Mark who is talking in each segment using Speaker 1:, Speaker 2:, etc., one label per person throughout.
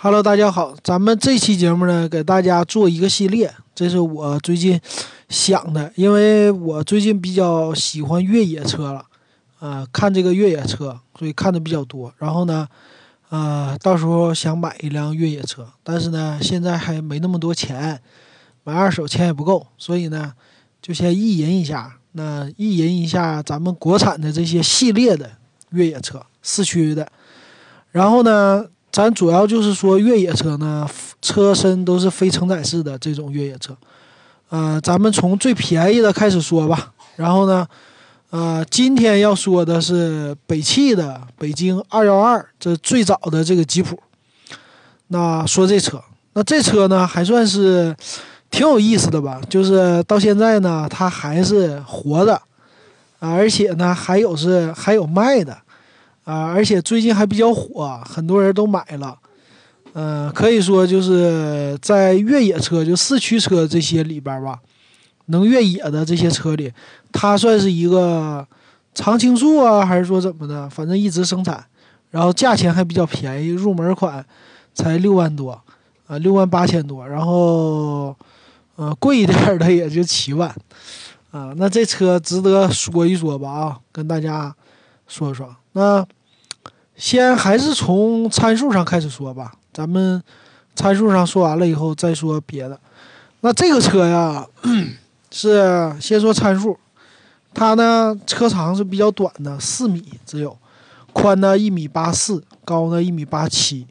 Speaker 1: Hello，大家好，咱们这期节目呢，给大家做一个系列，这是我最近想的，因为我最近比较喜欢越野车了，啊，看这个越野车，所以看的比较多。然后呢，呃，到时候想买一辆越野车，但是呢，现在还没那么多钱，买二手钱也不够，所以呢，就先意淫一下，那意淫一下咱们国产的这些系列的越野车，四驱的，然后呢。咱主要就是说越野车呢，车身都是非承载式的这种越野车，呃，咱们从最便宜的开始说吧。然后呢，呃，今天要说的是北汽的北京二幺二，这最早的这个吉普。那说这车，那这车呢还算是挺有意思的吧？就是到现在呢，它还是活的，啊，而且呢还有是还有卖的。啊，而且最近还比较火，很多人都买了。嗯，可以说就是在越野车，就四驱车这些里边吧，能越野的这些车里，它算是一个常青树啊，还是说怎么的？反正一直生产，然后价钱还比较便宜，入门款才六万多，啊，六万八千多。然后，呃，贵一点的也就七万，啊，那这车值得说一说吧？啊，跟大家说说那。先还是从参数上开始说吧，咱们参数上说完了以后再说别的。那这个车呀，是先说参数，它呢车长是比较短的，四米只有，宽呢一米八四，高呢一米八七，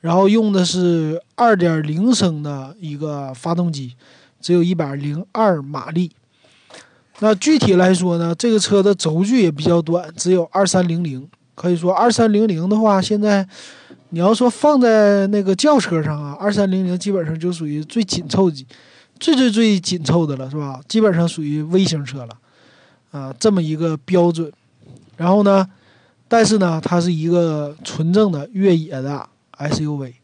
Speaker 1: 然后用的是二点零升的一个发动机，只有一百零二马力。那具体来说呢，这个车的轴距也比较短，只有二三零零。可以说二三零零的话，现在你要说放在那个轿车上啊，二三零零基本上就属于最紧凑级、最最最紧凑的了，是吧？基本上属于微型车了，啊，这么一个标准。然后呢，但是呢，它是一个纯正的越野的 SUV。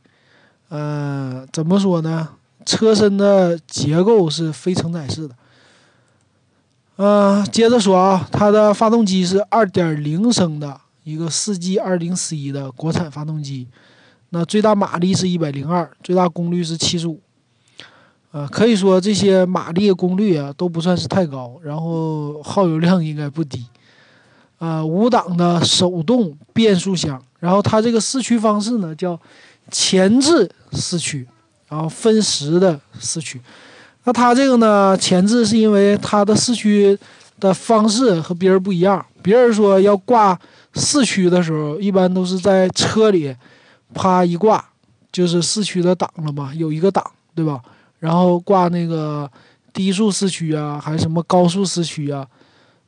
Speaker 1: 呃，怎么说呢？车身的结构是非承载式的。嗯，接着说啊，它的发动机是二点零升的。一个四 G 二零 C 的国产发动机，那最大马力是一百零二，最大功率是七十五，呃，可以说这些马力功率啊都不算是太高，然后耗油量应该不低，啊，五档的手动变速箱，然后它这个四驱方式呢叫前置四驱，然后分时的四驱，那它这个呢前置是因为它的四驱的方式和别人不一样，别人说要挂。四驱的时候，一般都是在车里，啪一挂，就是四驱的档了嘛，有一个档，对吧？然后挂那个低速四驱啊，还是什么高速四驱啊，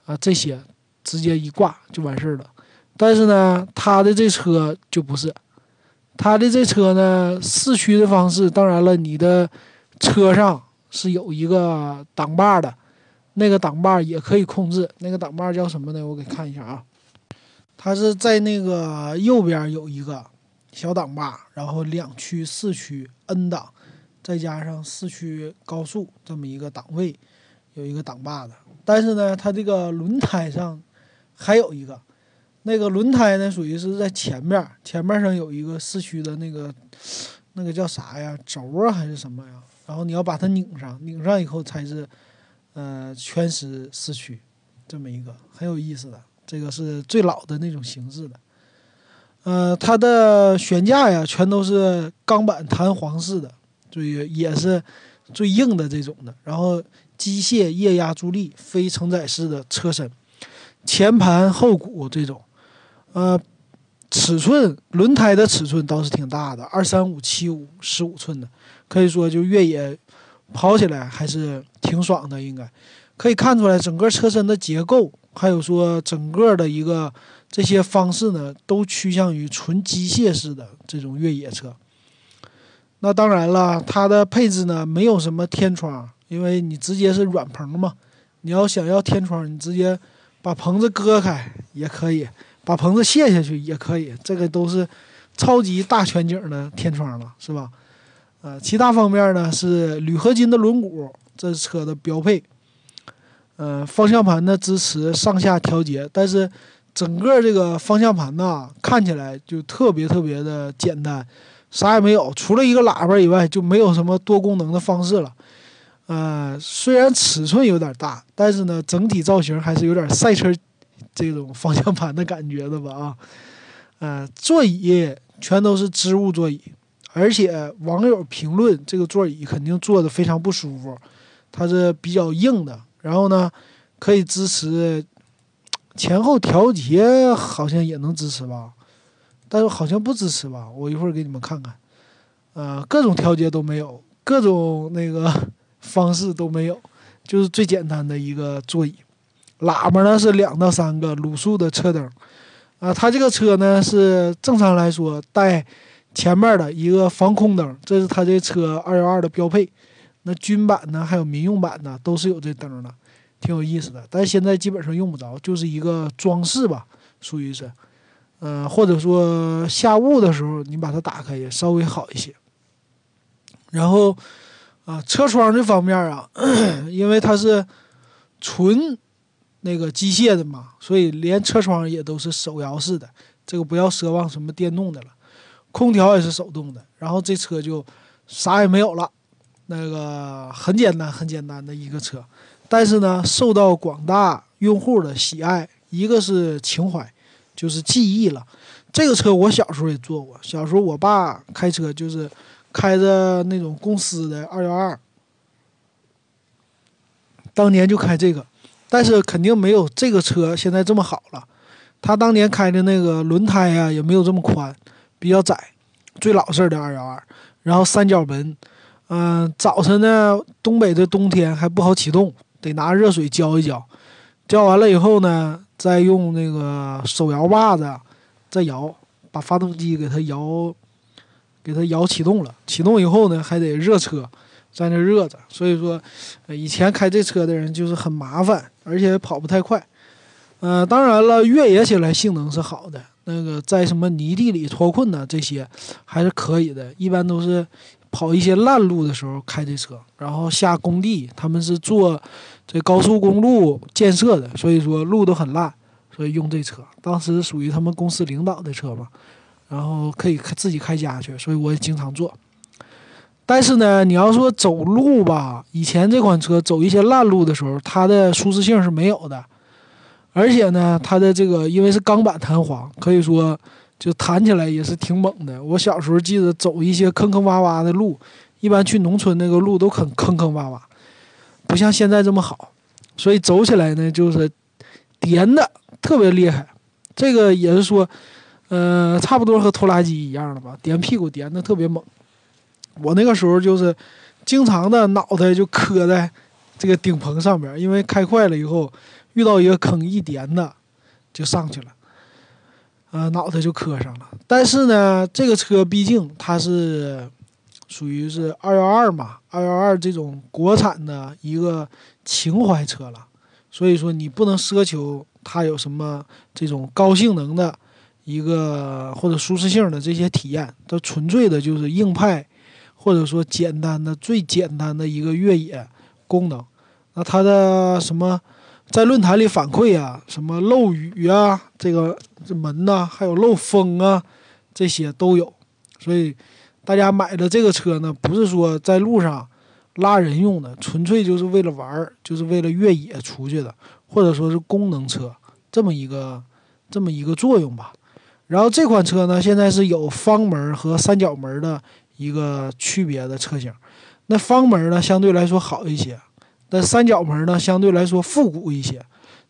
Speaker 1: 啊这些，直接一挂就完事儿了。但是呢，他的这车就不是，他的这车呢，四驱的方式，当然了，你的车上是有一个挡把的，那个挡把也可以控制，那个挡把叫什么呢？我给看一下啊。它是在那个右边有一个小挡把，然后两驱四驱 N 档，再加上四驱高速这么一个档位，有一个挡把的。但是呢，它这个轮胎上还有一个，那个轮胎呢属于是在前面，前面上有一个四驱的那个那个叫啥呀？轴啊还是什么呀？然后你要把它拧上，拧上以后才是呃全时四驱，这么一个很有意思的。这个是最老的那种形式的，呃，它的悬架呀，全都是钢板弹簧式的，最也是最硬的这种的。然后机械液压助力，非承载式的车身，前盘后鼓这种，呃，尺寸轮胎的尺寸倒是挺大的，二三五七五十五寸的，可以说就越野跑起来还是挺爽的。应该可以看出来，整个车身的结构。还有说，整个的一个这些方式呢，都趋向于纯机械式的这种越野车。那当然了，它的配置呢，没有什么天窗，因为你直接是软棚嘛。你要想要天窗，你直接把棚子割开也可以，把棚子卸下去也可以，这个都是超级大全景的天窗了，是吧？呃，其他方面呢是铝合金的轮毂，这是车的标配。呃，方向盘呢支持上下调节，但是整个这个方向盘呢看起来就特别特别的简单，啥也没有，除了一个喇叭以外，就没有什么多功能的方式了。呃，虽然尺寸有点大，但是呢，整体造型还是有点赛车这种方向盘的感觉的吧？啊，呃，座椅全都是织物座椅，而且网友评论这个座椅肯定坐的非常不舒服，它是比较硬的。然后呢，可以支持前后调节，好像也能支持吧？但是好像不支持吧？我一会儿给你们看看。呃，各种调节都没有，各种那个 方式都没有，就是最简单的一个座椅。喇叭呢是两到三个，卤素的车灯。啊，它这个车呢是正常来说带前面的一个防空灯，这是它这车二幺二的标配。那军版呢还有民用版呢都是有这灯的，挺有意思的。但现在基本上用不着，就是一个装饰吧，属于是。嗯，或者说下雾的时候，你把它打开也稍微好一些。然后，啊，车窗这方面啊，因为它是纯那个机械的嘛，所以连车窗也都是手摇式的。这个不要奢望什么电动的了，空调也是手动的。然后这车就啥也没有了，那个很简单很简单的一个车，但是呢，受到广大用户的喜爱，一个是情怀。就是记忆了，这个车我小时候也坐过。小时候我爸开车就是开着那种公司的二幺二，当年就开这个，但是肯定没有这个车现在这么好了。他当年开的那个轮胎呀也没有这么宽，比较窄，最老式的二幺二。然后三角门，嗯，早晨呢，东北的冬天还不好启动，得拿热水浇一浇，浇完了以后呢。再用那个手摇把子，再摇，把发动机给它摇，给它摇启动了。启动以后呢，还得热车，在那热着。所以说，以前开这车的人就是很麻烦，而且跑不太快。呃，当然了，越野起来性能是好的。那个在什么泥地里脱困呢？这些还是可以的。一般都是。跑一些烂路的时候开这车，然后下工地，他们是做这高速公路建设的，所以说路都很烂，所以用这车。当时属于他们公司领导的车嘛，然后可以自己开家去，所以我也经常坐。但是呢，你要说走路吧，以前这款车走一些烂路的时候，它的舒适性是没有的，而且呢，它的这个因为是钢板弹簧，可以说。就弹起来也是挺猛的。我小时候记得走一些坑坑洼洼的路，一般去农村那个路都很坑坑洼洼，不像现在这么好，所以走起来呢就是颠的特别厉害。这个也是说，呃，差不多和拖拉机一样的吧，颠屁股颠的特别猛。我那个时候就是经常的脑袋就磕在这个顶棚上边，因为开快了以后遇到一个坑一颠的就上去了。呃，脑袋就磕上了。但是呢，这个车毕竟它是属于是二幺二嘛，二幺二这种国产的一个情怀车了，所以说你不能奢求它有什么这种高性能的一个或者舒适性的这些体验，它纯粹的就是硬派，或者说简单的最简单的一个越野功能。那它的什么？在论坛里反馈啊，什么漏雨啊，这个这门呐，还有漏风啊，这些都有。所以大家买的这个车呢，不是说在路上拉人用的，纯粹就是为了玩儿，就是为了越野出去的，或者说是功能车这么一个这么一个作用吧。然后这款车呢，现在是有方门和三角门的一个区别的车型。那方门呢，相对来说好一些。但三角门呢，相对来说复古一些，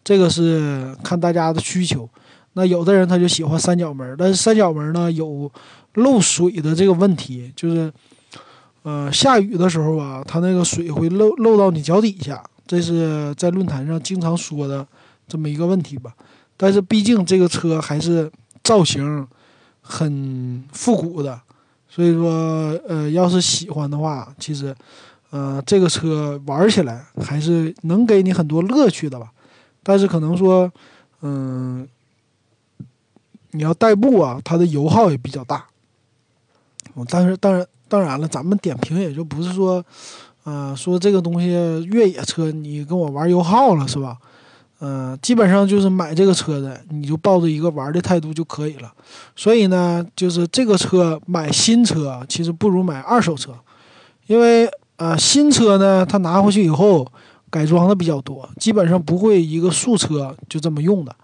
Speaker 1: 这个是看大家的需求。那有的人他就喜欢三角门，但是三角门呢有漏水的这个问题，就是，呃，下雨的时候啊，它那个水会漏漏到你脚底下，这是在论坛上经常说的这么一个问题吧。但是毕竟这个车还是造型很复古的，所以说，呃，要是喜欢的话，其实。呃，这个车玩起来还是能给你很多乐趣的吧，但是可能说，嗯，你要代步啊，它的油耗也比较大。但是当然当然了，咱们点评也就不是说，呃，说这个东西越野车你跟我玩油耗了是吧？嗯，基本上就是买这个车的，你就抱着一个玩的态度就可以了。所以呢，就是这个车买新车其实不如买二手车，因为呃新车呢，它拿回去以后改装的比较多，基本上不会一个素车就这么用的，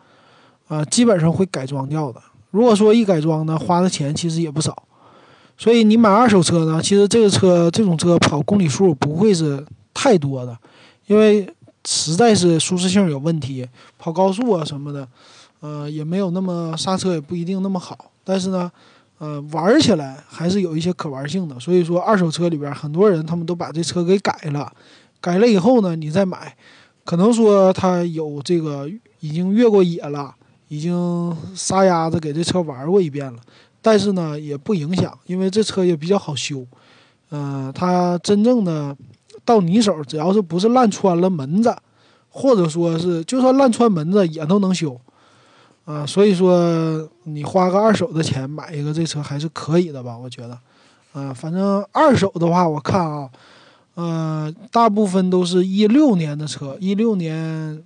Speaker 1: 啊，基本上会改装掉的。如果说一改装呢，花的钱其实也不少。所以你买二手车呢，其实这个车这种车跑公里数不会是太多的，因为实在是舒适性有问题，跑高速啊什么的，呃，也没有那么刹车也不一定那么好。但是呢，呃，玩起来还是有一些可玩性的。所以说，二手车里边很多人他们都把这车给改了，改了以后呢，你再买，可能说他有这个已经越过野了，已经撒丫子给这车玩过一遍了。但是呢，也不影响，因为这车也比较好修，嗯，它真正的到你手，只要是不是烂穿了门子，或者说是就算烂穿门子也都能修，啊，所以说你花个二手的钱买一个这车还是可以的吧？我觉得，啊，反正二手的话，我看啊，呃，大部分都是一六年的车，一六年、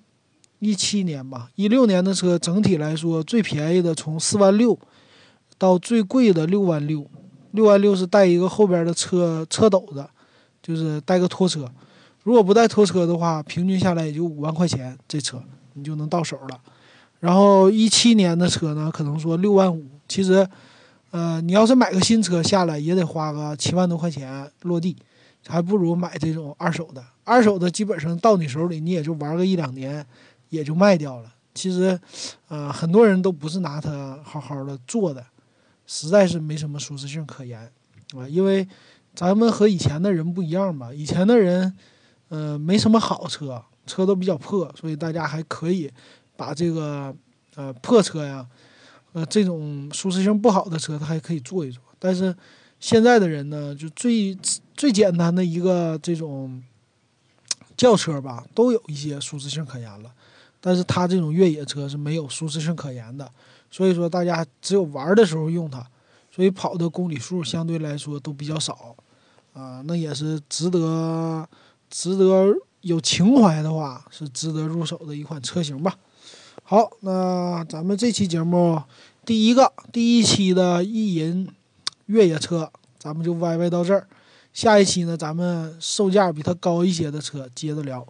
Speaker 1: 一七年吧，一六年的车整体来说最便宜的从四万六。到最贵的六万六，六万六是带一个后边的车车斗子，就是带个拖车。如果不带拖车的话，平均下来也就五万块钱，这车你就能到手了。然后一七年的车呢，可能说六万五，其实，呃，你要是买个新车下来也得花个七万多块钱落地，还不如买这种二手的。二手的基本上到你手里，你也就玩个一两年，也就卖掉了。其实，呃，很多人都不是拿它好好的做的。实在是没什么舒适性可言，啊，因为咱们和以前的人不一样吧？以前的人，呃，没什么好车，车都比较破，所以大家还可以把这个呃破车呀，呃这种舒适性不好的车，它还可以坐一坐。但是现在的人呢，就最最简单的一个这种轿车吧，都有一些舒适性可言了，但是它这种越野车是没有舒适性可言的。所以说，大家只有玩的时候用它，所以跑的公里数相对来说都比较少，啊，那也是值得、值得有情怀的话，是值得入手的一款车型吧。好，那咱们这期节目第一个第一期的意淫越野车，咱们就歪歪到这儿。下一期呢，咱们售价比它高一些的车接着聊。